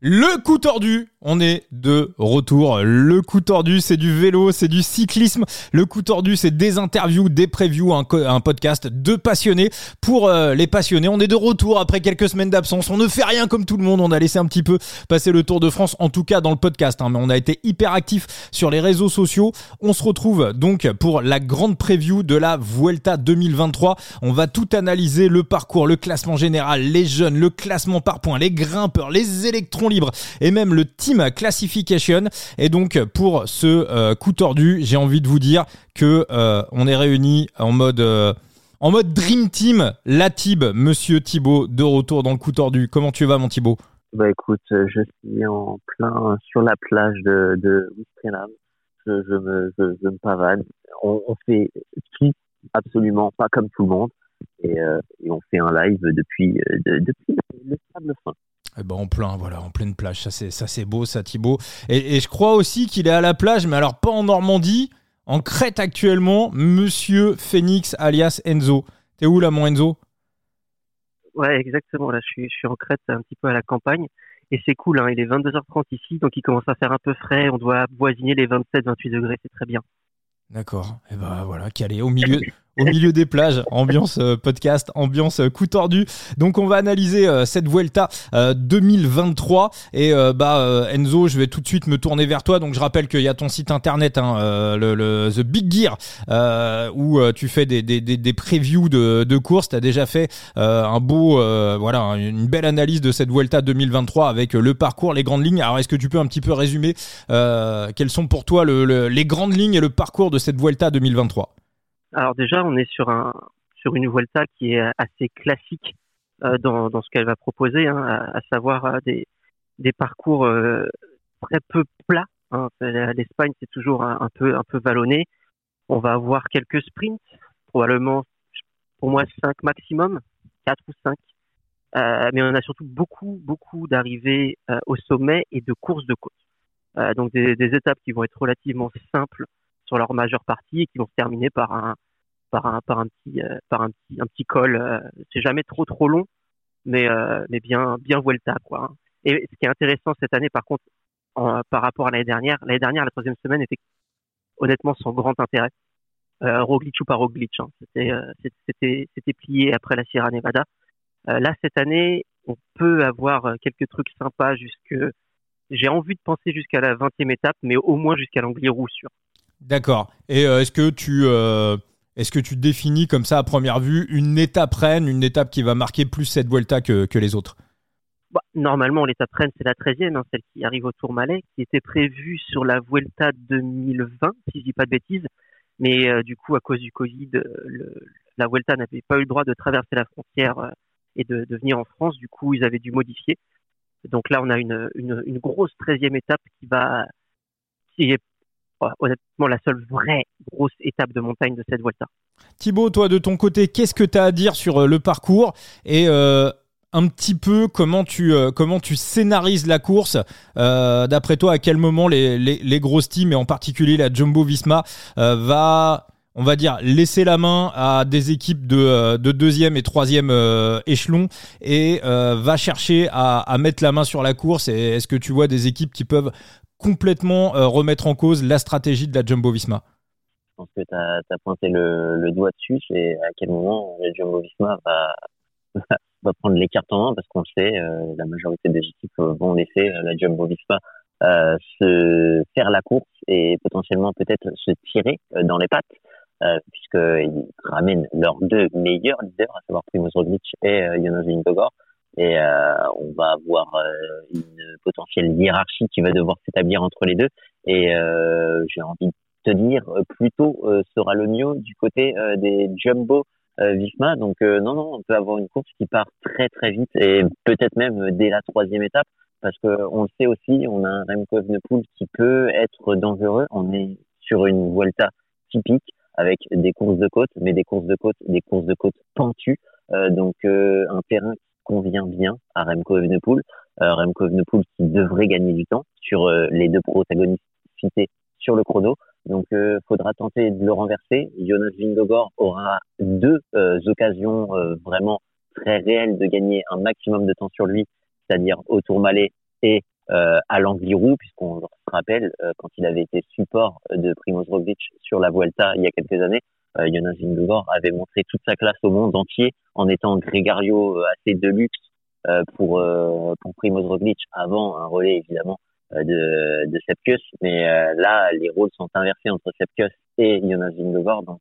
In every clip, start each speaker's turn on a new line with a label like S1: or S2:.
S1: Le coup tordu, on est de retour. Le coup tordu, c'est du vélo, c'est du cyclisme. Le coup tordu, c'est des interviews, des previews, un, podcast de passionnés pour euh, les passionnés. On est de retour après quelques semaines d'absence. On ne fait rien comme tout le monde. On a laissé un petit peu passer le Tour de France, en tout cas dans le podcast. Hein. mais on a été hyper actifs sur les réseaux sociaux. On se retrouve donc pour la grande preview de la Vuelta 2023. On va tout analyser, le parcours, le classement général, les jeunes, le classement par points, les grimpeurs, les électrons libre et même le Team Classification. Et donc pour ce euh, coup tordu, j'ai envie de vous dire que euh, on est réunis en mode euh, en mode Dream Team. Latib, Monsieur Thibaut, de retour dans le coup tordu. Comment tu vas, mon Thibaut?
S2: Bah écoute, je suis en plein sur la plage de, de Je, je, me, je, me pavane. On, on fait tout absolument pas comme tout le monde. Et, on fait un live depuis, depuis le sable fin.
S1: Eh ben en plein, voilà, en pleine plage. Ça c'est, ça c'est beau, ça Thibaut. Et, je crois aussi qu'il est à la plage, mais alors pas en Normandie, en Crète actuellement. Monsieur Phoenix alias Enzo. T'es où là, mon Enzo?
S3: Ouais, exactement. Là, je suis, je suis en Crète, un petit peu à la campagne. Et c'est cool, hein. il est 22h30 ici, donc il commence à faire un peu frais. On doit voisiner les 27-28 degrés, c'est très bien.
S1: D'accord. Et ben voilà, calé au milieu, au milieu des plages, ambiance euh, podcast, ambiance euh, coup tordu. Donc on va analyser euh, cette Vuelta 2023 et bah Enzo, je vais tout de suite me tourner vers toi. Donc je rappelle qu'il y a ton site internet, hein, le, The Big Gear, où tu fais des, des, des, previews de, de courses. Tu as déjà fait un beau, voilà, une belle analyse de cette Vuelta 2023 avec le parcours, les grandes lignes. Alors est-ce que tu peux un petit peu résumer quelles sont pour toi le, les grandes lignes et le parcours de cette Vuelta 2023
S3: alors déjà, on est sur un sur une Vuelta qui est assez classique euh, dans, dans ce qu'elle va proposer, hein, à, savoir euh, des des parcours euh, très peu plats. Hein. L'Espagne c'est toujours un, peu un peu vallonné. On va avoir quelques sprints, probablement pour moi 5 maximum, 4 ou 5. Euh, mais on a surtout beaucoup beaucoup d'arrivées au sommet et de courses de côte. donc des, des étapes qui vont être relativement simples sur leur majeure partie et qui vont se terminer par un par un petit euh, par un petit un petit col. Euh, c'est jamais trop trop long, mais euh, mais bien bien Vuelta quoi. Hein. Et ce qui est intéressant cette année, par contre, par rapport à l'année dernière, l'année dernière la troisième semaine était honnêtement sans grand intérêt. Euh, Roglic ou pas Roglic, hein. c'était c'était c'était plié après la Sierra Nevada. là cette année, on peut avoir quelques trucs sympas jusque j'ai envie de penser jusqu'à la 20e étape, mais au moins jusqu'à l'Angliru sûr.
S1: D'accord. Et est-ce que tu est-ce que tu définis comme ça à première vue une étape reine, une étape qui va marquer plus cette Vuelta que, que les autres?
S3: Bah, Normalement, l'étape reine, c'est la 13e, hein, celle qui arrive au Tourmalet, qui était prévue sur la Vuelta 2020, si je dis pas de bêtises. Mais euh, du coup, à cause du Covid, le, la Vuelta n'avait pas eu le droit de traverser la frontière euh, et de, venir en France. Du coup, ils avaient dû modifier. Donc là, on a une, une, une grosse 13e étape qui va qui est honnêtement la seule vraie grosse étape de montagne de cette Vuelta.
S1: Thibaut, toi de ton côté, qu'est-ce que tu as à dire sur euh, le parcours et euh, un petit peu comment tu, euh, comment tu scénarises la course D'après toi, à quel moment les, les, grosses teams, et en particulier la Jumbo Visma, va on va dire, laisser la main à des équipes de, de deuxième et troisième échelon et va chercher à, à, mettre la main sur la course. Est-ce que tu vois des équipes qui peuvent complètement euh, remettre en cause la stratégie de la Jumbo Visma
S2: Je pense que tu as, pointé le, doigt dessus, c'est à quel moment la Jumbo Visma va, prendre les cartes en main, parce qu'on sait, euh, la majorité des équipes vont laisser euh, la Jumbo Visma se faire la course et potentiellement peut-être se tirer dans les pattes. Euh, puisqu'ils ramènent leurs deux meilleurs leaders, à savoir Primoz Roglic et Jonas Vingegaard. Et euh, on va avoir euh, une potentielle hiérarchie qui va devoir s'établir entre les deux. Et euh, j'ai envie de te dire, plutôt sera le mieux du côté des Jumbo Visma. Donc non, non, on peut avoir une course qui part très très vite et peut-être même dès la troisième étape parce que on le sait aussi, on a un Remco Evenepoel qui peut être dangereux. On est sur une Vuelta typique avec des courses de côte, mais des courses de côte, des courses de côte pentues. Euh, donc euh, un terrain convient bien à Remco Evenepoel. Euh, Remco Evenepoel qui devrait gagner du temps sur euh, les deux protagonistes cités sur le chrono. Donc, euh, faudra tenter de le renverser. Jonas Vingegaard aura deux euh, occasions vraiment très réelles de gagner un maximum de temps sur lui, c'est-à-dire au Tourmalet et euh, à l'Angliru, puisqu'on se rappelle, euh, quand il avait été support de Primoz Roglic sur la Vuelta il y a quelques années, euh, Jonas Vingegaard avait montré toute sa classe au monde entier en étant grégario assez de luxe euh, pour pour Primoz Roglic avant un relais évidemment de de Sepkus, mais là les rôles sont inversés entre Sepkus et Jonas Vingegaard, donc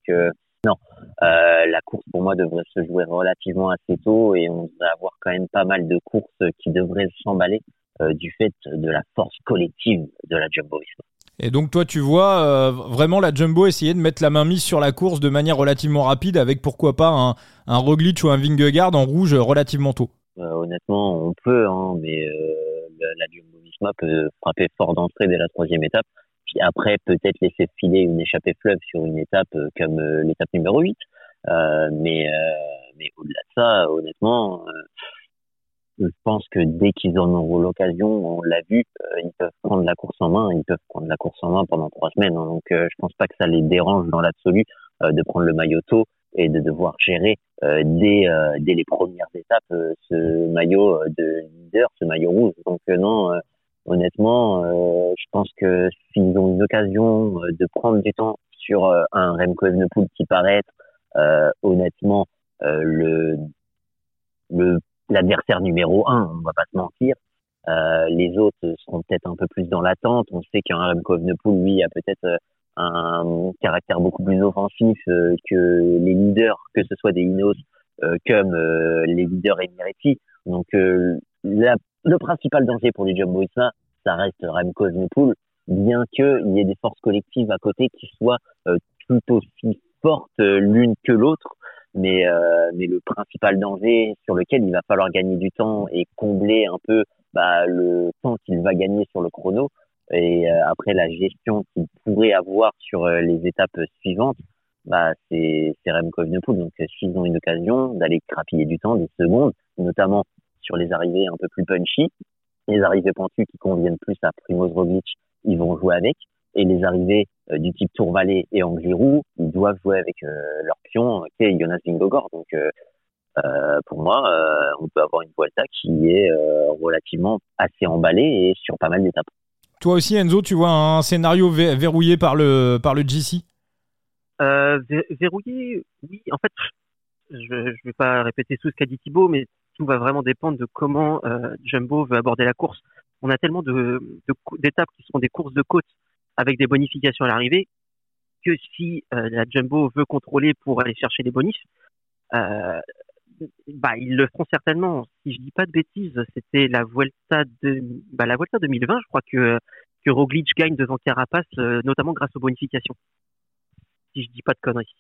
S2: non, la course pour moi devrait se jouer relativement assez tôt et on devrait avoir quand même pas mal de courses qui devraient s'emballer euh, du fait de la force collective de la Jumbo
S1: Et donc toi tu vois euh, vraiment la Jumbo essayer de mettre la main mise sur la course de manière relativement rapide avec pourquoi pas un, un Roglic ou un Vingegaard en rouge relativement tôt.
S2: Euh, honnêtement on peut hein, mais la, Jumbo Visma peut frapper fort d'entrée dès la troisième étape puis après peut-être laisser filer une échappée fleuve sur une étape comme l'étape numéro 8 mais mais au-delà de ça honnêtement je pense que dès qu'ils en auront l'occasion, on l'a vu, euh, ils peuvent prendre la course en main, ils peuvent prendre la course en main pendant trois semaines. Hein. donc, euh, je pense pas que ça les dérange dans l'absolu euh, de prendre le maillot tôt et de devoir gérer dès, dès les premières étapes ce maillot de leader, ce maillot rouge. Donc non, honnêtement, je pense que s'ils ont une occasion de prendre du temps sur un Remco Evenepoel qui paraît être honnêtement le le l'adversaire numéro un, on va pas se mentir. Euh, les autres seront peut-être un peu plus dans l'attente. On sait qu'un Remco Evenepoel, lui, a peut-être euh, un caractère beaucoup plus offensif euh, que les leaders, que ce soit des Ineos comme les leaders Emirati. Donc, le principal danger pour les Jumbo ça reste Remco Evenepoel, bien qu'il y ait des forces collectives à côté qui soient tout aussi fortes l'une que l'autre mais euh, mais le principal danger sur lequel il va falloir gagner du temps et combler un peu bah, le temps qu'il va gagner sur le chrono et euh, après la gestion qu'il pourrait avoir sur euh, les étapes suivantes bah c'est c'est Remco Evenepoel donc s'ils ont une occasion d'aller crapiller du temps des secondes notamment sur les arrivées un peu plus punchy les arrivées pentues qui conviennent plus à Primoz Roglic ils vont jouer avec. Et les arrivées euh, du type Tour Vallée et Angliru, ils doivent jouer avec euh, leur pion, qui est Jonas Vingegaard. Donc, euh, pour moi, on peut avoir une Vuelta qui est relativement assez emballée et sur pas mal d'étapes.
S1: Toi aussi, Enzo, tu vois un scénario verrouillé par le, par le GC
S3: Verrouillé, oui. En fait, je ne vais pas répéter tout ce qu'a dit Thibaut, mais tout va vraiment dépendre de comment Jumbo veut aborder la course. On a tellement d'étapes de, qui seront des courses de côte avec des bonifications à l'arrivée que si euh, la Jumbo veut contrôler pour aller chercher des bonus, euh, bah ils le feront certainement. Si je dis pas de bêtises, c'était la Vuelta de bah, la Vuelta 2020, je crois que que Roglic gagne devant Carapace, euh, notamment grâce aux bonifications. Si je dis pas de conneries.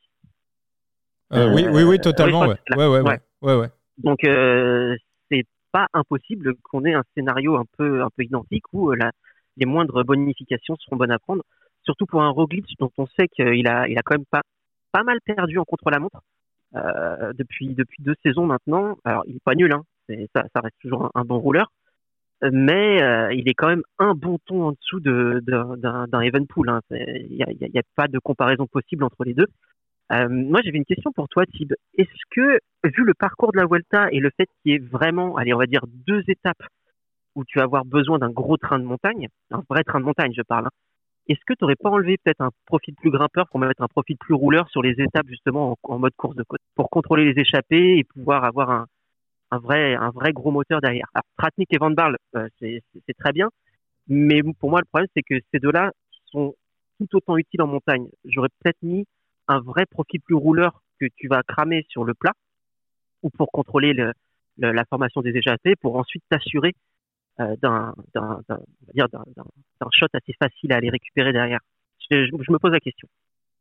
S1: oui, oui, oui, totalement. Ouais. Ouais, ouais, ouais, ouais,
S3: Donc c'est pas impossible qu'on ait un scénario un peu un peu identique où la les moindres bonifications seront bonnes à prendre. Surtout pour un Roglic dont on sait qu'il a, il a quand même pas, pas mal perdu en contre-la-montre euh, depuis, depuis deux saisons maintenant. Alors, il est pas nul, hein. ça, ça reste toujours un, bon rouleur. Mais euh, il est quand même un bon ton en dessous d'un de, Evenpool. Hein. Il n'y a, a, pas de comparaison possible entre les deux. Euh, moi, j'avais une question pour toi, Tib. Est-ce que, vu le parcours de la Vuelta et le fait qu'il y ait vraiment, allez, on va dire deux étapes où tu vas avoir besoin d'un gros train de montagne, un vrai train de montagne, je parle. Hein. Est-ce que tu n'aurais pas enlevé peut-être un profil plus grimpeur pour mettre un profil plus rouleur sur les étapes justement en, mode course de côte pour contrôler les échappées et pouvoir avoir un, vrai un vrai gros moteur derrière? Alors Tratnik et Van Barle, euh, c'est très bien, mais pour moi le problème c'est que ces deux-là sont tout autant utiles en montagne. J'aurais peut-être mis un vrai profil plus rouleur que tu vas cramer sur le plat ou pour contrôler le, la formation des échappées pour ensuite t'assurer d'un shot assez facile à aller récupérer derrière je, je, me pose la question.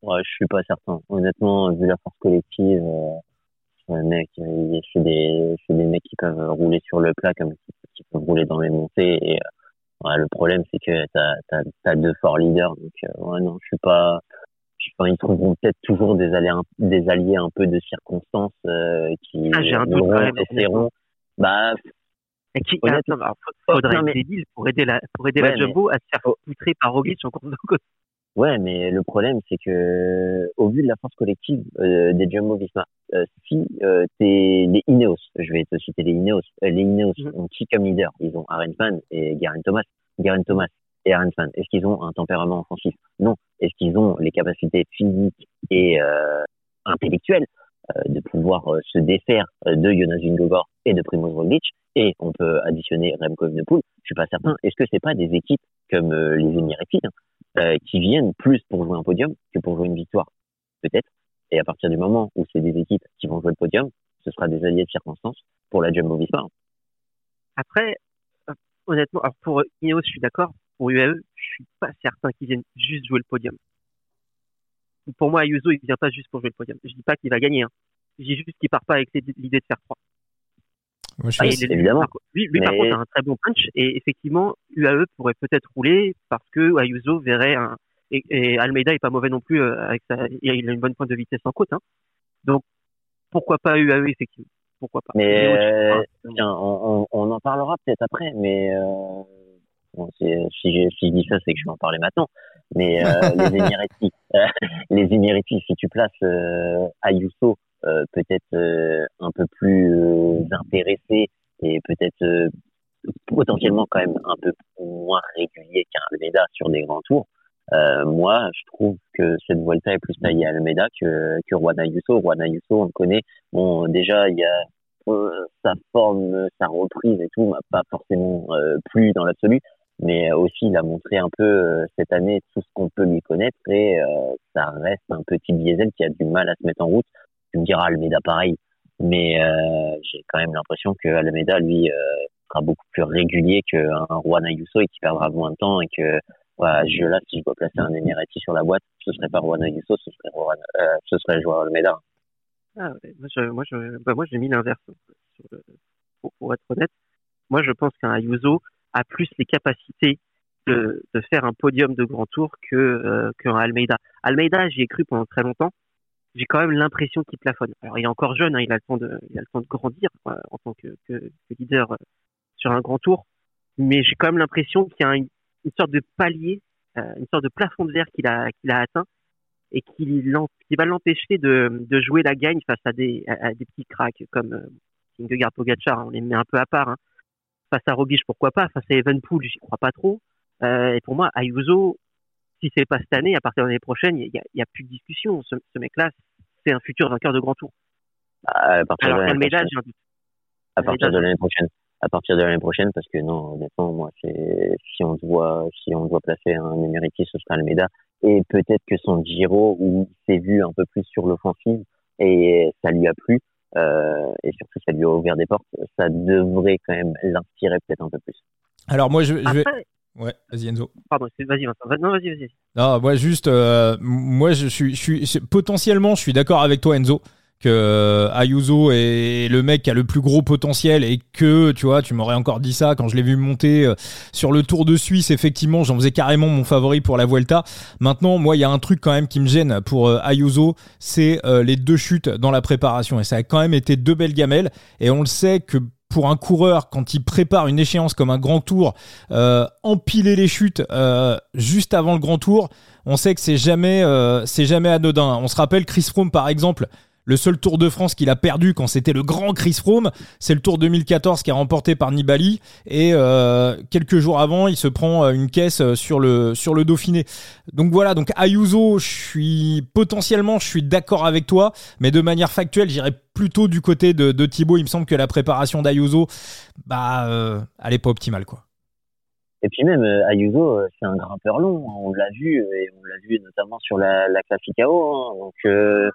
S2: Ouais, je suis pas certain. Honnêtement, vu la force collective, euh, mec, c'est des, des mecs qui peuvent rouler sur le plat comme qui, peuvent rouler dans les montées. Et euh, ouais, le problème, c'est que t'as as, as, deux forts leaders. Donc, euh, ouais, non, je suis pas. Enfin, ils trouveront peut-être toujours des alliés, des alliés un peu de circonstances euh, qui
S3: ah, un doute
S2: essaieront. Bah,
S3: et qui, attends, alors, faudrait être débile pour aider la, pour aider la Jumbo à se faire poutrer par Roglic en course de côte.
S2: Ouais, mais le problème, c'est que au vu de la force collective euh, des Jumbo Visma, euh, si euh, t'es les Ineos, je vais te citer les Ineos, euh, les Ineos
S3: Mhm.
S2: ont qui comme leader? Ils ont Aaron Fan et Garen Thomas. Garen Thomas et Aaron Fan, est-ce qu'ils ont un tempérament offensif? Non. Est-ce qu'ils ont les capacités physiques et euh, intellectuelles euh, de pouvoir se défaire de Jonas Vingegaard et de Primoz Roglic Et on peut additionner Remco Evenepoel. Je suis pas certain. Est-ce que c'est pas des équipes comme euh, les Émiratis hein, euh, qui viennent plus pour jouer un podium que pour jouer une victoire, peut-être. Et à partir du moment où c'est des équipes qui vont jouer le podium, ce sera des alliés de circonstance pour la Jumbo Visma.
S3: Après, euh, honnêtement, alors pour Ineos, je suis d'accord. Pour UAE, je suis pas certain qu'ils viennent juste jouer le podium. Pour moi, Ayuso, il vient pas juste pour jouer le podium. Je dis pas qu'il va gagner. Hein. Je dis juste qu'il part pas avec l'idée de faire trois.
S1: Moi, je
S2: Ah, il évidemment.
S3: Lui, lui par contre, a un très bon punch. Et effectivement, UAE pourrait peut-être rouler parce que Ayuso verrait un. Et, et Almeida est pas mauvais non plus. euh, avec sa... Il a une bonne pointe de vitesse en côte. Hein. Donc, pourquoi pas UAE, effectivement Pourquoi pas
S2: Mais euh, tiens, on, on, on en parlera peut-être après, mais euh, bon, si, je, si je dis ça, c'est que je vais en parler maintenant. Mais euh, les Émiratis, euh, les Émiratis, si tu places euh, Ayuso peut-être euh, un peu plus euh, intéressé et peut-être euh, potentiellement quand même un peu moins régulier qu'un Almeida sur des grands tours. Euh, moi, je trouve que cette Volta est plus taillée à Almeida que, que Juan Ayuso. Juan Ayuso, on le connaît. Bon, déjà, il y a euh, sa forme, sa reprise et tout m'a pas forcément euh, plu dans l'absolu, mais aussi il a montré un peu euh, cette année tout ce qu'on peut lui connaître et euh, ça reste un petit diesel qui a du mal à se mettre en route. Tu me diras Almeida pareil, mais euh, j'ai quand même l'impression que Almeida lui euh, sera beaucoup plus régulier qu'un Juan Ayuso et qui perdra moins de temps et que voilà, je là si je dois placer un Emirati sur la boîte, ce serait pas Juan Ayuso, ce serait Juan, euh, ce serait Almeida.
S3: Ah moi, bah, moi, j'ai mis l'inverse. Pour, pour être honnête, moi, je pense qu'un Ayuso a plus les capacités de, de faire un podium de grand tour que euh, qu'un Almeida. Almeida, j'y ai cru pendant très longtemps. J'ai quand même l'impression qu'il plafonne. Alors, il est encore jeune, hein, il a le temps de, il a le temps de grandir euh, en tant que, que, que leader euh, sur un grand tour. Mais j'ai quand même l'impression qu'il y a une, sorte de palier, euh, une sorte de plafond de verre qu'il a, qu'il a atteint et qui, va l'empêcher de, de jouer la gagne face à des, à, des petits cracks comme euh, Vingegaard Pogacar, hein, on les met un peu à part. Hein. Face à Roglic, pourquoi pas Face à Evenpool, j'y crois pas trop. Euh, et pour moi, Ayuso, si c'est pas cette année, à partir de l'année prochaine, il y a, y a plus de discussion. Ce, ce mec-là, c'est un futur vainqueur de grand tour.
S2: À partir de
S3: Alors
S2: l'année
S3: qu'Almeida,
S2: prochaine.
S3: j'ai un doute.
S2: à partir de l'année prochaine. À partir de l'année prochaine, parce que non, honnêtement, moi, c'est si on doit, si on doit placer un Emirati, ce sera Almeida. Et peut-être que son Giro, où il s'est vu un peu plus sur l'offensive, et ça lui a plu, euh, et surtout ça lui a ouvert des portes, ça devrait quand même l'inspirer peut-être un peu plus.
S1: Alors moi, je, je vais.
S3: Après,
S1: Ouais, vas-y Enzo.
S3: pardon, vas-y Vincent. Non, vas-y, vas-y.
S1: Non, moi juste, euh, moi je suis, je suis potentiellement, je suis d'accord avec toi Enzo que euh, Ayuso est le mec qui a le plus gros potentiel et que tu vois, tu m'aurais encore dit ça quand je l'ai vu monter euh, sur le Tour de Suisse. Effectivement, j'en faisais carrément mon favori pour la Vuelta. Maintenant, moi, il y a un truc quand même qui me gêne pour euh, Ayuso, c'est les deux chutes dans la préparation et ça a quand même été deux belles gamelles et on le sait que pour un coureur, quand il prépare une échéance comme un grand tour, euh, empiler les chutes euh, juste avant le grand tour, on sait que c'est jamais, euh, c'est jamais anodin. On se rappelle Chris Froome par exemple. Le seul Tour de France qu'il a perdu quand c'était le grand Chris Froome, c'est le Tour 2014 qui est remporté par Nibali. Et euh, quelques jours avant, il se prend euh, une caisse euh, sur le sur le Dauphiné. Donc voilà. Donc Ayuso, je suis potentiellement, je suis d'accord avec toi, mais de manière factuelle, j'irais plutôt du côté de, Thibaut. Il me semble que la préparation d'Ayuso, bah, euh, elle est pas optimale quoi.
S2: Et puis même Ayuso, c'est un grimpeur long, hein, on l'a vu, et on l'a vu notamment sur la, la Classicao. Hein, donc euh,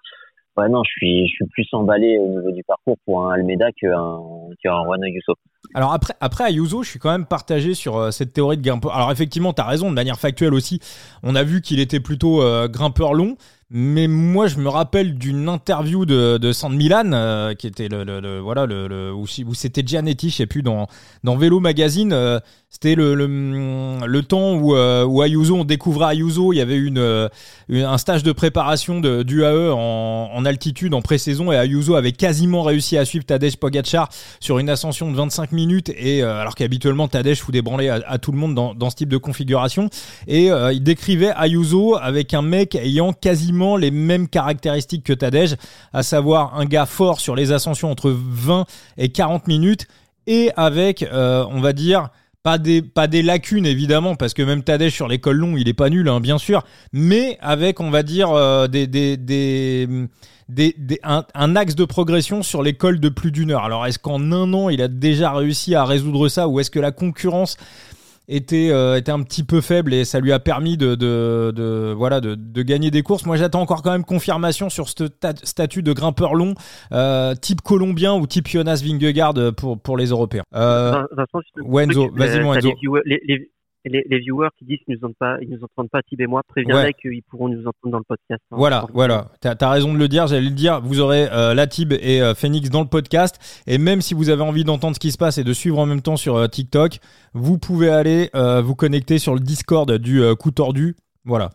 S2: non, je suis plus emballé au niveau du parcours pour un Almeida qu'un Juan Ayuso.
S1: Alors après, après Ayuso, je suis quand même partagé sur euh, cette théorie de grimpeur. Alors effectivement, tu as raison, de manière factuelle aussi, on a vu qu'il était plutôt euh, grimpeur long. Mais moi, je me rappelle d'une interview de, de Milan, euh, qui était le, voilà le, le- où, c'était Gianetti, je sais plus dans dans Vélo Magazine. C'était le, le, le, temps où, euh, où Ayuso, on découvrait Ayuso, il y avait une, euh, un stage de préparation de, du AE en, en altitude en pré-saison. Et Ayuso avait quasiment réussi à suivre Tadej Pogacar sur une ascension de 25 minutes. Et euh, alors qu'habituellement Tadej fout des branlées à, à, tout le monde dans, dans ce type de configuration. Et il décrivait Ayuso avec un mec ayant quasiment les mêmes caractéristiques que Tadej, à savoir un gars fort sur les ascensions entre 20 et 40 minutes et avec, on va dire, pas des, pas des lacunes évidemment, parce que même Tadej sur l'école long, il est pas nul, hein, bien sûr, mais avec, on va dire, euh, des, des, des, des, un, un, axe de progression sur l'école de plus d'une heure. Alors, est-ce qu'en un an, il a déjà réussi à résoudre ça, ou est-ce que la concurrence était, euh, était un petit peu faible et ça lui a permis de, de, de voilà, de, de, gagner des courses. Moi, j'attends encore quand même confirmation sur ce statut de grimpeur long, euh, type colombien ou type Jonas Vingegaard pour, pour les Européens. Euh,
S3: Vincent,
S1: Wenzo, vas-y,
S3: les, les, viewers qui disent qu'ils nous entendent pas, ils nous entendent pas, Tib et moi, préviendrai qu'ils pourront nous entendre dans le podcast.
S1: Hein, voilà, voilà. T'as as raison de le dire. J'allais le dire. Vous aurez euh, la Tib et euh, Phoenix dans le podcast. Et même si vous avez envie d'entendre ce qui se passe et de suivre en même temps sur euh, TikTok, vous pouvez aller vous connecter sur le Discord du coup tordu. Voilà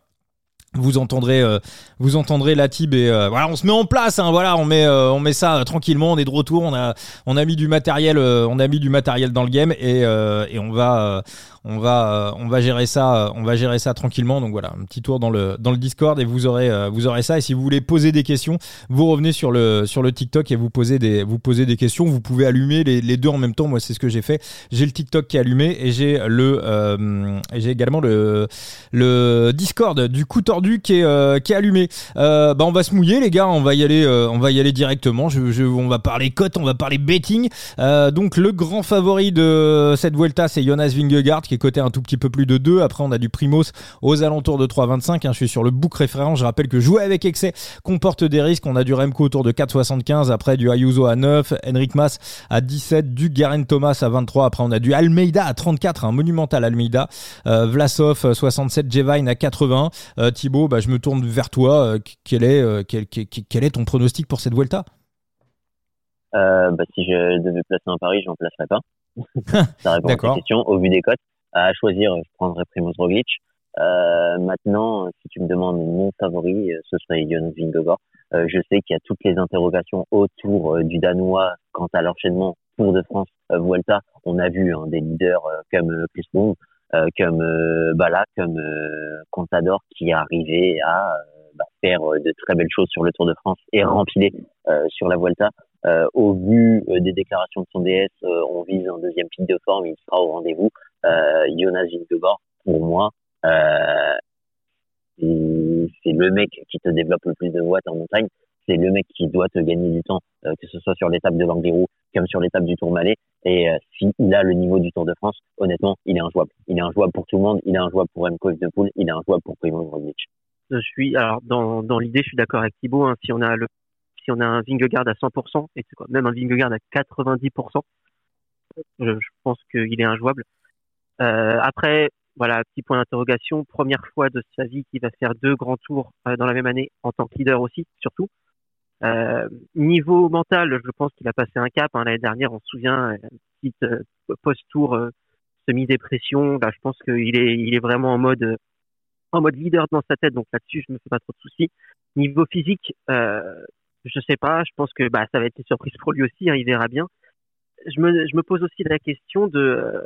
S1: vous entendrez euh, vous entendrez la tib et euh, voilà on se met en place hein, voilà on met euh, on met ça tranquillement on est de retour on a on a mis du matériel on a mis du matériel dans le game et, et on va on va on va gérer ça on va gérer ça tranquillement donc voilà un petit tour dans le dans le Discord et vous aurez vous aurez ça et si vous voulez poser des questions vous revenez sur le sur le TikTok et vous posez des vous posez des questions vous pouvez allumer les, les deux en même temps moi c'est ce que j'ai fait j'ai le TikTok qui est allumé et j'ai le j'ai également le le Discord du coup tordu qui est, euh, qui est allumé. Euh, bah on va se mouiller les gars, on va y aller, euh, on va y aller directement. Je, je, on va parler cote, on va parler betting. donc le grand favori de cette Vuelta, c'est Jonas Vingegaard est coté un tout petit peu plus de 2. Après on a du Primos aux alentours de 3,25. Hein, je suis sur le book référent. Je rappelle que jouer avec excès comporte des risques. On a du Remco autour de 4,75. Après du Ayuso à 9, Henrik Mas à 17, du Garen Thomas à 23. Après on a du Almeida à 34, un monumental Almeida. Vlasov 67, Jevine à 80. Thibaut bah, je me tourne vers toi. Euh, quel est, euh, quel, quel, est ton pronostic pour cette Vuelta?
S2: Euh, bah, Si je devais placer un pari, je n'en placerais pas. Ça répond à ta question. Au vu des cotes, à choisir, je prendrais Primoz Roglic. maintenant, si tu me demandes mon favori, ce serait Jonas Vingegaard. je sais qu'il y a toutes les interrogations autour du Danois quant à l'enchaînement Tour de France Vuelta. On a vu hein, des leaders comme Chris Froome euh, comme euh, Bala, comme euh, Contador qui est arrivé à bah, faire de très belles choses sur le Tour de France et rempiler sur la Vuelta. au vu des déclarations de son DS, on vise un deuxième pic de forme, il sera au rendez-vous. Jonas Vingegaard, pour moi, c'est le mec qui te développe le plus de watts en montagne c'est le mec qui doit te gagner du temps, euh, que ce soit sur l'étape de l'Angliru comme sur l'étape du Tour Malais. Et euh, s'il a le niveau du Tour de France, honnêtement, il est injouable. Il est injouable pour tout le monde. Il est injouable pour Remco Evenepoel. Il est injouable pour Primoz Roglic.
S3: Je suis alors dans, dans l'idée, je suis d'accord avec Thibaut. Hein, si on a le si on a un Vingegaard à 100% et même un Vingegaard à 90%, je, je pense qu'il est injouable. Euh, après, voilà, petit point d'interrogation. Première fois de sa vie qu'il va faire deux grands tours euh, dans la même année en tant que leader aussi, surtout. Euh, niveau mental, je pense qu'il a passé un cap. Hein, L'année dernière, on se souvient, euh, petite euh, post-tour euh, semi-dépression. Bah, je pense qu'il est, il est vraiment en mode, en mode leader dans sa tête. Donc là-dessus, je me fais pas trop de soucis. Niveau physique, je sais pas. Je pense que bah, ça va être une surprise pour lui aussi. Hein, il verra bien. Je me, je me pose aussi la question de,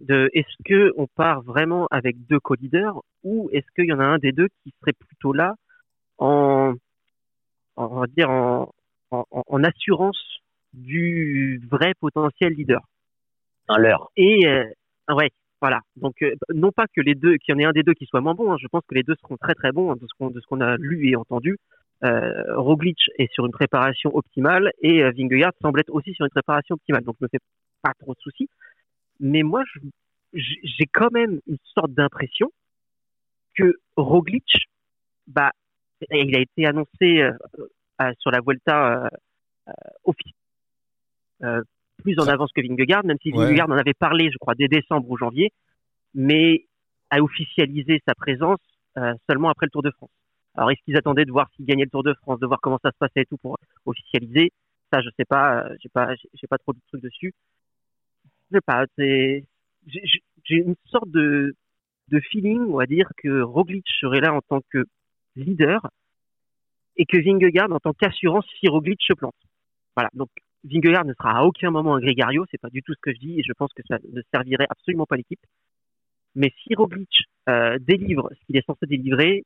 S3: de est-ce que on part vraiment avec deux co-leaders ou est-ce qu'il y en a un des deux qui serait plutôt là en on va dire en, en, assurance du vrai potentiel leader?
S2: Un leurre.
S3: Et euh, ouais, voilà. Donc euh, non pas que les deux, qu'il y en ait un des deux qui soit moins bon. Hein. je pense que les deux seront très très bons hein, de ce qu'on de ce qu'on a lu et entendu. Euh, Roglic est sur une préparation optimale et euh, Vingegaard semble être aussi sur une préparation optimale. Donc je me fais pas trop de soucis. Mais moi, j'ai quand même une sorte d'impression que Roglic, bah, il a été annoncé euh, euh, sur la Vuelta euh, officielle plus en avance que Vingegaard, même si Vingegaard en avait parlé, je crois, dès décembre ou janvier, mais a officialisé sa présence seulement après le Tour de France. Alors, est-ce qu'ils attendaient de voir s'il gagnait le Tour de France, de voir comment ça se passait et tout pour officialiser? Ça, je sais pas. J'ai pas, j'ai pas trop de trucs dessus. Je sais pas. J'ai une sorte de, de feeling, on va dire, que Roglic serait là en tant que leader et que Vingegaard en tant qu'assurance si Roglic se plante. Voilà. Donc Vingegaard ne sera à aucun moment un Grégario, c'est pas du tout ce que je dis et je pense que ça ne servirait absolument pas l'équipe. Mais si Roglic euh, délivre ce qu'il est censé délivrer,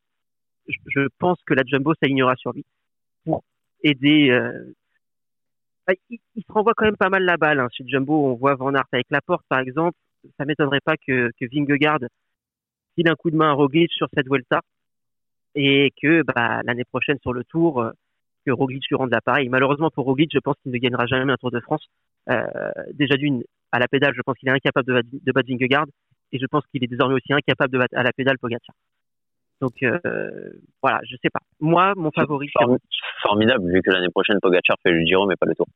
S3: je, pense que la Jumbo s'alignera sur lui pour aider. Euh... Ah, il, se renvoie quand même pas mal la balle. Hein. Chez Jumbo, on voit Van Aert avec la porte, par exemple. Ça m'étonnerait pas que, que Vingegaard file un coup de main à Roglic sur cette Vuelta et que bah, l'année prochaine sur le Tour, euh, que Roglic lui rende l'appareil. Malheureusement pour Roglic, je pense qu'il ne gagnera jamais un Tour de France. Euh, déjà d'une, à la pédale, je pense qu'il est incapable de, de battre Vingegaard et je pense qu'il est désormais aussi incapable de battre à la pédale Pogacar. Donc euh, voilà, je sais pas. Moi, mon favori.
S2: formidable vu que l'année prochaine Pogacar fait le Giro mais pas le Tour.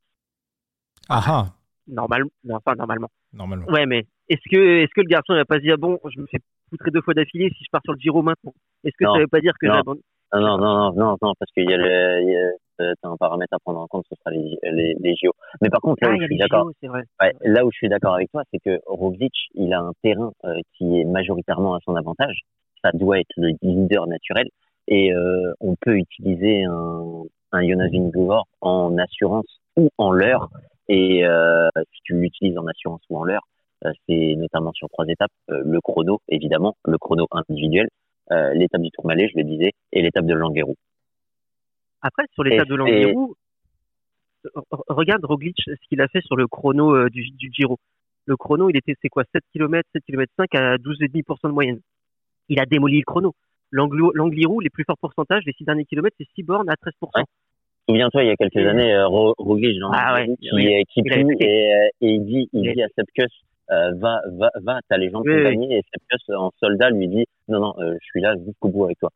S1: Ah ah.
S3: Normalement, enfin normalement.
S1: Normalement.
S3: Ouais, mais est-ce que est-ce que le garçon va pas se dire bon, je me fais poutrer deux fois d'affilée si je pars sur le Giro maintenant? Est-ce que ça veut pas dire que
S2: j'abandonne? Non, non, non, non, non, parce qu'il y a, le, euh, un paramètre à prendre en compte, ce sera les, les, les JO. Mais par contre, là
S3: ah,
S2: où je suis d'accord, ouais, là où je suis d'accord avec toi, c'est que Roglic, il a un terrain euh, qui est majoritairement à son avantage. Ça doit être le leader naturel, et euh, on peut utiliser un, un Jonas Vingegaard en assurance ou en l'heure. Et euh, si tu l'utilises en assurance ou en l'heure, euh, c'est notamment sur trois étapes le chrono, évidemment, le chrono individuel, l'étape du Tourmalet, je le disais, et l'étape de Languerou.
S3: Après, sur l'étape de Languerou, regarde Roglic ce qu'il a fait sur le chrono du, du, Giro. Le chrono, il était, c'est quoi, 7 km, 7 km 5 à 12,5% de moyenne. Il a démoli le chrono. L'Angliru, les plus forts pourcentages, les 6 derniers kilomètres, c'est 6 bornes à 13%.
S2: Souviens-toi, il y a quelques années, euh, Roglic, ah qui, oui, qui, qui et, et, il dit, il dit à Sepkus, euh, va, va, va, t'as les gens de compagnie et Sepkus en soldat lui dit non non, euh, je suis là jusqu'au bout avec toi.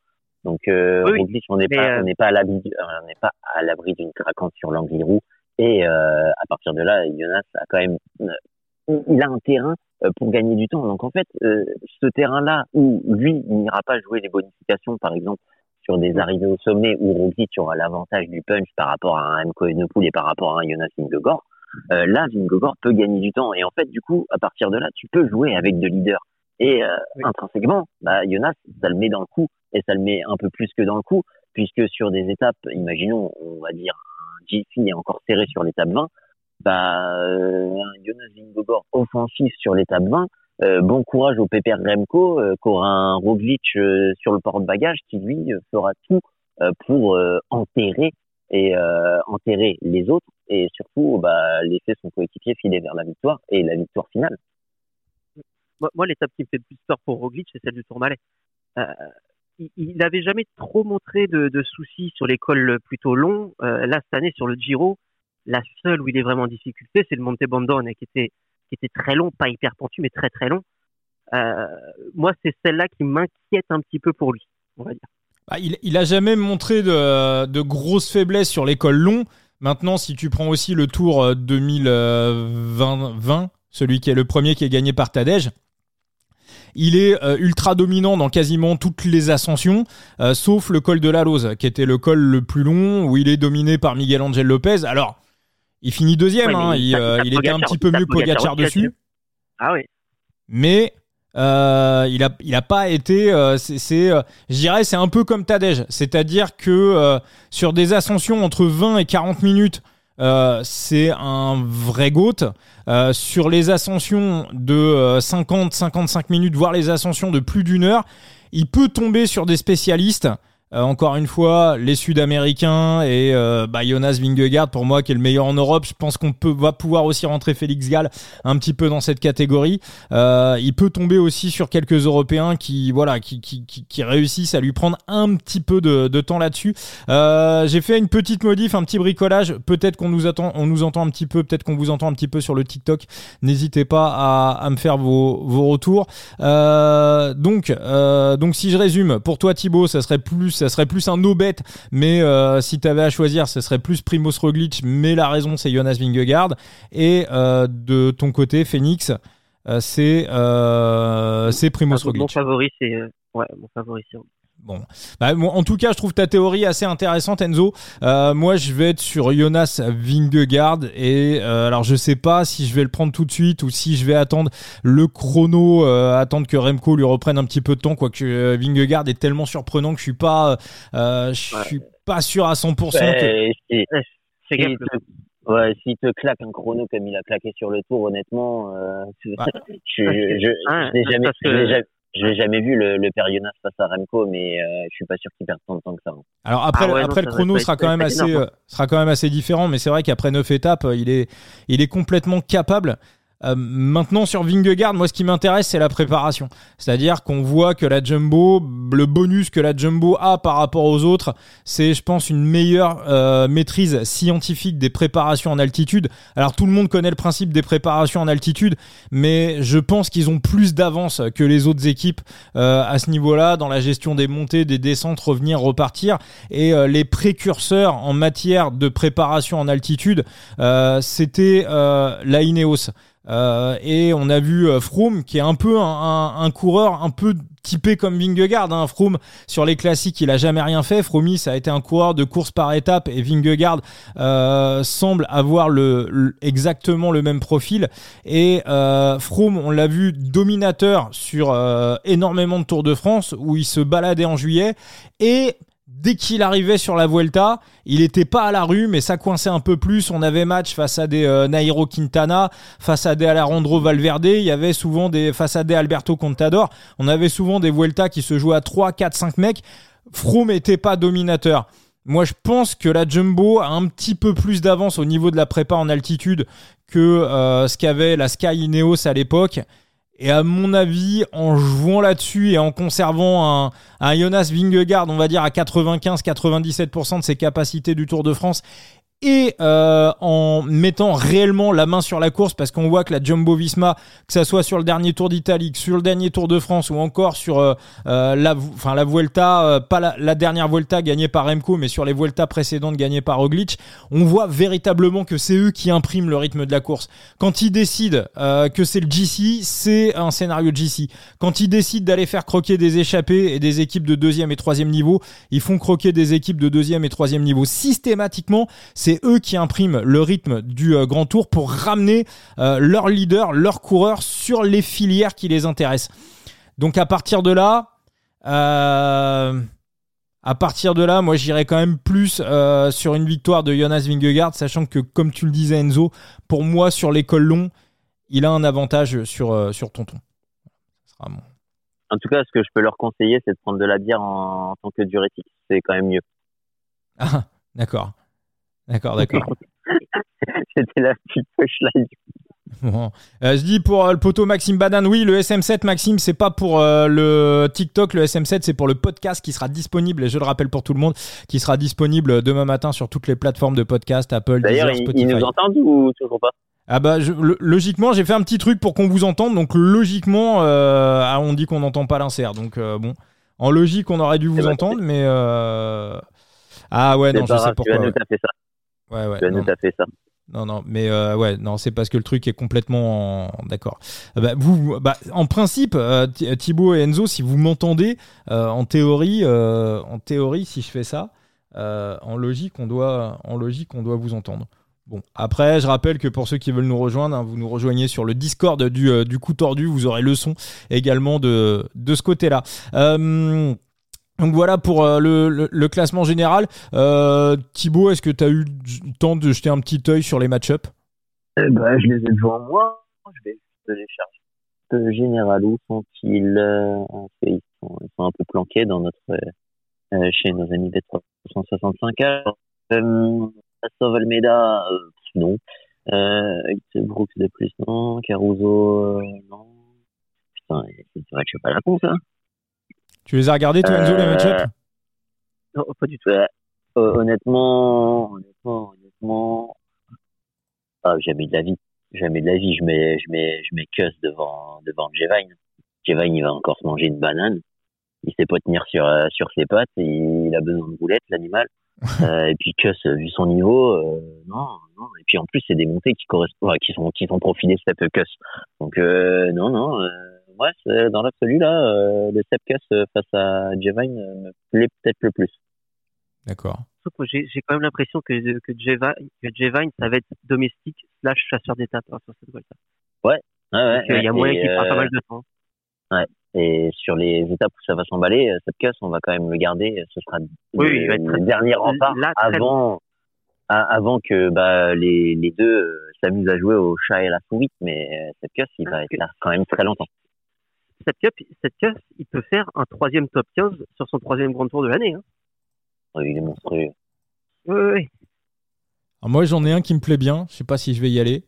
S2: Donc euh, on n'est pas, on n'est pas à l'abri, on n'est pas à l'abri d'une craquante sur l'Angliru et à partir de là, Jonas a quand même, il a un terrain pour gagner du temps. Donc en fait, ce terrain-là où lui n'ira pas jouer les bonifications, par exemple sur des arrivées au sommet où Roglic aura l'avantage du punch par rapport à un Enepoel et par rapport à un Jonas Vingegaard, euh, là, Vingegaard peut gagner du temps. Et en fait, du coup, à partir de là, tu peux jouer avec deux leaders. Et euh, intrinsèquement, bah, Jonas, ça le met dans le coup, et ça le met un peu plus que dans le coup, puisque sur des étapes, imaginons, on va dire, un GC est encore serré sur l'étape 20, bah, euh, un Jonas Vingegaard offensif sur l'étape 20, euh, bon courage au Pépère Remco, euh, qui aura un Roglic euh, sur le porte-bagages, qui lui fera tout pour enterrer et enterrer les autres et surtout bah, laisser son coéquipier filer vers la victoire et la victoire finale.
S3: Moi, l'étape qui me fait le plus peur pour Roglic, c'est celle du Tourmalet. Il n'avait jamais trop montré de, de soucis sur les cols plutôt longs. Là, cette année, sur le Giro, la seule où il est vraiment en difficulté, c'est le Monte Bandone, qui était, qui était très long, pas hyper pentu, mais très très long. Euh, moi, c'est celle-là qui m'inquiète un petit peu pour lui, on va dire.
S1: Bah, il, il a jamais montré de, de grosses faiblesses sur les cols longs. Maintenant, si tu prends aussi le Tour 2020, celui qui est le premier qui est gagné par Tadej, il est euh, ultra dominant dans quasiment toutes les ascensions, euh, sauf le col de la Lose, qui était le col le plus long, où il est dominé par Miguel Angel Lopez. Alors, il finit deuxième, hein, il, euh, il était un petit peu mieux que Pogacar dessus.
S3: Ah oui.
S1: Mais euh, il a il a pas été euh, c'est euh, je dirais c'est un peu comme Tadej. C'est-à-dire que sur des ascensions entre 20 et 40 minutes c'est un vrai goat. Sur les ascensions de 50 55 minutes voire les ascensions de plus d'une heure il peut tomber sur des spécialistes encore une fois, les Sud-Américains et euh, bah, Jonas Vingegaard, pour moi, qui est le meilleur en Europe. Je pense qu'on peut va pouvoir aussi rentrer Félix Gall un petit peu dans cette catégorie. Euh, il peut tomber aussi sur quelques Européens qui, voilà, qui, qui, qui, réussissent à lui prendre un petit peu de, de temps là-dessus. Euh, J'ai fait une petite modif, un petit bricolage. Peut-être qu'on nous attend, on nous entend un petit peu, peut-être qu'on vous entend un petit peu sur le TikTok. N'hésitez pas à, à me faire vos, vos retours. Euh, donc, euh, donc si je résume, pour toi Thibaut, ça serait plus ça serait plus un no bet, mais euh, si tu avais à choisir, ce serait plus Primoz Roglic, mais la raison c'est Jonas Vingegaard. Et euh, de ton côté, Phoenix, euh, c'est c'est Primoz Roglic.
S3: Mon favori, c'est ouais, mon favori,
S1: Bon, bah, en tout cas, je trouve ta théorie assez intéressante, Enzo. Euh, moi, je vais être sur Jonas Vingegaard et euh, alors je sais pas si je vais le prendre tout de suite ou si je vais attendre le chrono, euh, attendre que Remco lui reprenne un petit peu de temps, quoique Vingegaard est tellement surprenant que je suis pas, je suis pas sûr à 100%.
S2: Ouais, que... Ouais, s'il te claque un chrono comme il a claqué sur le tour, honnêtement, je, je, je, jamais, je l'ai jamais vu le, le père Jonas face à Remco, mais euh, je suis pas sûr qu'il perde tant de temps que ça. Hein.
S1: Alors après, ah après le chrono sera quand même assez, euh, sera quand même assez différent, mais c'est vrai qu'après neuf étapes, il est, il est complètement capable euh, maintenant sur Vingegaard, moi ce qui m'intéresse c'est la préparation. C'est-à-dire qu'on voit que la Jumbo, le bonus que la Jumbo a par rapport aux autres, c'est je pense une meilleure euh, maîtrise scientifique des préparations en altitude. Alors tout le monde connaît le principe des préparations en altitude, mais je pense qu'ils ont plus d'avance que les autres équipes euh, à ce niveau-là dans la gestion des montées, des descentes, revenir, repartir. Et les précurseurs en matière de préparation en altitude, c'était la Ineos. Euh, et on a vu euh, Froome qui est un peu un, coureur un peu typé comme Vingegaard. Hein. Froome sur les classiques il a jamais rien fait. Froome ça a été un coureur de course par étape et Vingegaard euh, semble avoir le, exactement le même profil. Et euh, Froome on l'a vu dominateur sur énormément de Tours de France où il se baladait en juillet et dès qu'il arrivait sur la Vuelta, il n'était pas à la rue, mais ça coinçait un peu plus. On avait match face à des euh, Nairo Quintana, face à des Alejandro Valverde. Il y avait souvent des face à des Alberto Contador. On avait souvent des Vuelta qui se jouaient à 3, 4, 5 mecs. Froome n'était pas dominateur. Moi, je pense que la Jumbo a un petit peu plus d'avance au niveau de la prépa en altitude que euh, ce qu'avait la Sky Ineos à l'époque. Et à mon avis, en jouant là-dessus et en conservant un, un Jonas Vingegaard, on va dire à 95-97% de ses capacités du Tour de France, et euh, en mettant réellement la main sur la course parce qu'on voit que la Jumbo Visma, que ça soit sur le dernier Tour d'Italie, sur le dernier Tour de France ou encore sur euh, euh, la, enfin la Vuelta, pas la, dernière Vuelta gagnée par Remco, mais sur les Vuelta précédentes gagnées par Roglic, on voit véritablement que c'est eux qui impriment le rythme de la course. Quand ils décident que c'est le GC, c'est un scénario GC. Quand ils décident d'aller faire croquer des échappés et des équipes de deuxième et troisième niveau, ils font croquer des équipes de deuxième et troisième niveau. Systématiquement, c'est c'est eux qui impriment le rythme du euh, Grand Tour pour ramener euh, leurs leaders, leurs coureurs sur les filières qui les intéressent. Donc à partir de là, euh, à partir de là, moi j'irais quand même plus sur une victoire de Jonas Vingegaard, sachant que comme tu le disais Enzo, pour moi sur les cols longs, il a un avantage sur, sur Tonton.
S2: En tout cas, ce que je peux leur conseiller, c'est de prendre de la bière en, en tant que diurétique. C'est quand même mieux.
S1: Ah, d'accord. D'accord, d'accord.
S2: C'était la petite pushline.
S1: Bon. Euh, je dis pour euh, le poteau Maxime Badan, oui, le SM7 Maxime, c'est pas pour euh, le TikTok, le SM7, c'est pour le podcast qui sera disponible, et je le rappelle pour tout le monde, qui sera disponible demain matin sur toutes les plateformes de podcast, Apple,
S2: D'ailleurs,
S1: Deezer, Spotify.
S2: ils nous entendent ou toujours pas?
S1: Ah bah logiquement j'ai fait un petit truc pour qu'on vous entende donc logiquement ah, on dit qu'on n'entend pas l'insert donc bon en logique on aurait dû vous entendre mais ah ouais non je sais pourquoi.
S2: Fait ça.
S1: Ouais, ouais.
S2: Tu as non. fait ça.
S1: Non, non, mais euh, ouais, non, c'est parce que le truc est complètement d'accord. Euh, bah, vous, bah, en principe, euh, Thibaut et Enzo, si vous m'entendez, en théorie, en théorie, si je fais ça, en logique, on doit, en logique, on doit vous entendre. Bon, après, je rappelle que pour ceux qui veulent nous rejoindre, hein, vous nous rejoignez sur le Discord du, du coup tordu, vous aurez le son également de, de ce côté-là. Donc voilà pour euh, le, classement général. Euh, Thibaut, est-ce que tu as eu le temps de jeter un petit œil sur les match-up
S2: eh ben, Je les ai devant moi. Je vais les chercher. Le général, où sont-ils? Euh, ils, sont, un peu planqués dans notre, chez nos amis des 365 euh, Sauve Almeida, non. Brooks de plus, non. Caruso, non. Putain, c'est vrai que je suis pas la con, ça.
S1: Tu les as regardés, toi, Enzo, les
S2: euh, Non, pas du tout. Euh, honnêtement, honnêtement, honnêtement, ah, jamais de la vie. Jamais de la vie. Je mets, je mets, je mets devant, devant Jevine. Jevine, il va encore se manger une banane. Il sait pas tenir sur, euh, sur ses pattes. Il a besoin de boulettes, l'animal. et puis Kuss, vu son niveau, non, non. Et puis en plus, c'est des montées qui correspondent, qui sont, qui sont profilées, Kuss. Donc, non, non, moi, dans l'absolu, là, euh, le Sepkus face à Jevine me plaît peut-être le plus.
S1: D'accord.
S3: J'ai quand même l'impression que, que, Jevine, ça va être domestique slash chasseur d'étapes hein, sur cette Vuelta.
S2: Ouais, ouais,
S3: Il y a moyen qu'il fasse pas mal de temps.
S2: Ouais. Et sur les étapes où ça va s'emballer, Sepkus, on va quand même le garder. Ce sera oui, le, dernier rempart avant, avant que bah, les, les deux s'amusent à jouer au chat et la souris. Mais Sepkus, il va être là quand même très longtemps
S3: cette cup, cette cup, il peut faire un troisième top 15 sur son troisième grand tour de l'année. Hein.
S2: il est monstrueux.
S3: Oui, oui.
S1: moi, j'en ai un qui me plaît bien. Je sais pas si je vais y aller.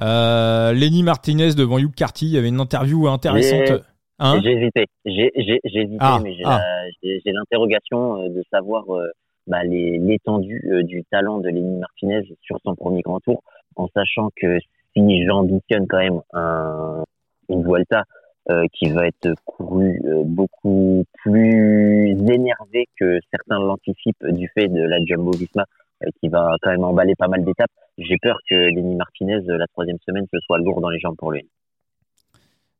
S1: Euh, Lenny Martinez devant Hugh Carty. Il y avait une interview intéressante.
S2: Hein j'ai hésité. J'ai hésité, ah, mais ah. j'ai l'interrogation euh, de savoir euh, bah, l'étendue du talent de Lenny Martinez sur son premier grand tour, en sachant que si j'ambitionne quand même un, une Vuelta euh, qui va être couru euh, beaucoup plus énervé que certains l'anticipent du fait de la Jumbo Visma euh, qui va quand même emballer pas mal d'étapes. J'ai peur que Lenny Martinez, la troisième semaine, ce soit lourd dans les jambes pour lui.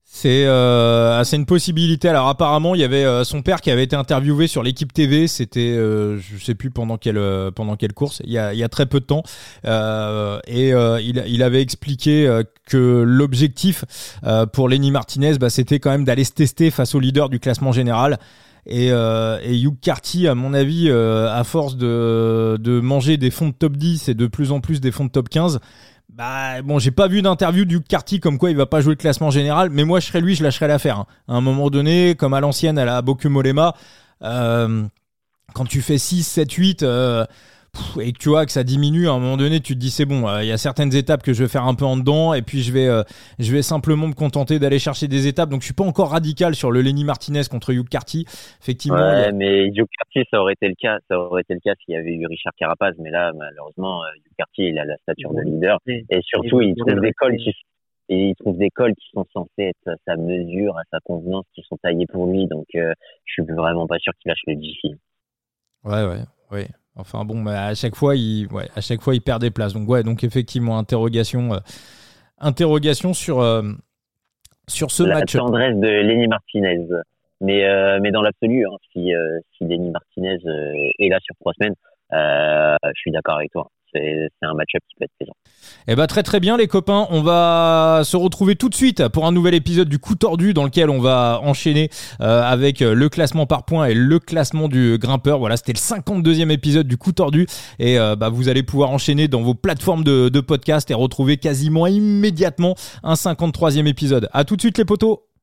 S1: C'est euh, ah, une possibilité. Alors apparemment, il y avait euh, son père qui avait été interviewé sur l'équipe TV. C'était, euh, je sais plus pendant quelle euh, pendant quelle course. Il y a, il y a très peu de temps. et il, il avait expliqué que l'objectif pour Lenny Martinez, bah, c'était quand même d'aller se tester face au leader du classement général. Et, et Hugh Carty, à mon avis, à force de, de manger des fonds de top 10 et de plus en plus des fonds de top 15, bah bon, j'ai pas vu d'interview du Carty comme quoi il va pas jouer le classement général, mais moi je serais lui, je lâcherais l'affaire. Hein. À un moment donné, comme à l'ancienne, elle a Boku Molema, euh, quand tu fais 6, 7, 8, euh, et que tu vois que ça diminue, à un moment donné, tu te dis c'est bon, euh, il y a certaines étapes que je vais faire un peu en dedans, et puis je vais, euh, je vais simplement me contenter d'aller chercher des étapes. Donc je suis pas encore radical sur le Lenny Martinez contre Hugh Carty. Effectivement.
S2: Ouais, mais Hugh Carty, ça aurait été le cas, ça aurait été le cas s'il y avait eu Richard Carapaz, mais là, malheureusement, euh, Hugh Carty, il a la stature de leader, et surtout, il trouve des cols qui et il trouve des cols qui sont censés être à sa mesure, à sa convenance, qui sont taillés pour lui. Donc, je suis vraiment pas sûr qu'il lâche le Jiffy.
S1: Ouais, ouais, ouais. Enfin bon, bah, à chaque fois, il, ouais, à chaque fois, il perd des places. Donc ouais, donc effectivement, interrogation, euh, interrogation sur euh, sur ce match.
S2: La tendresse de Lenny Martinez. Mais euh, mais dans l'absolu, hein, si si Lenny Martinez est là sur trois semaines, je suis d'accord avec toi c'est un match-up qui peut être plaisant.
S1: Eh ben très très bien les copains, on va se retrouver tout de suite pour un nouvel épisode du coup tordu dans lequel on va enchaîner euh, avec le classement par points et le classement du grimpeur. Voilà, c'était le 52e épisode du coup tordu et euh, bah, vous allez pouvoir enchaîner dans vos plateformes de, de podcast et retrouver quasiment immédiatement un 53e épisode. À tout de suite les potos.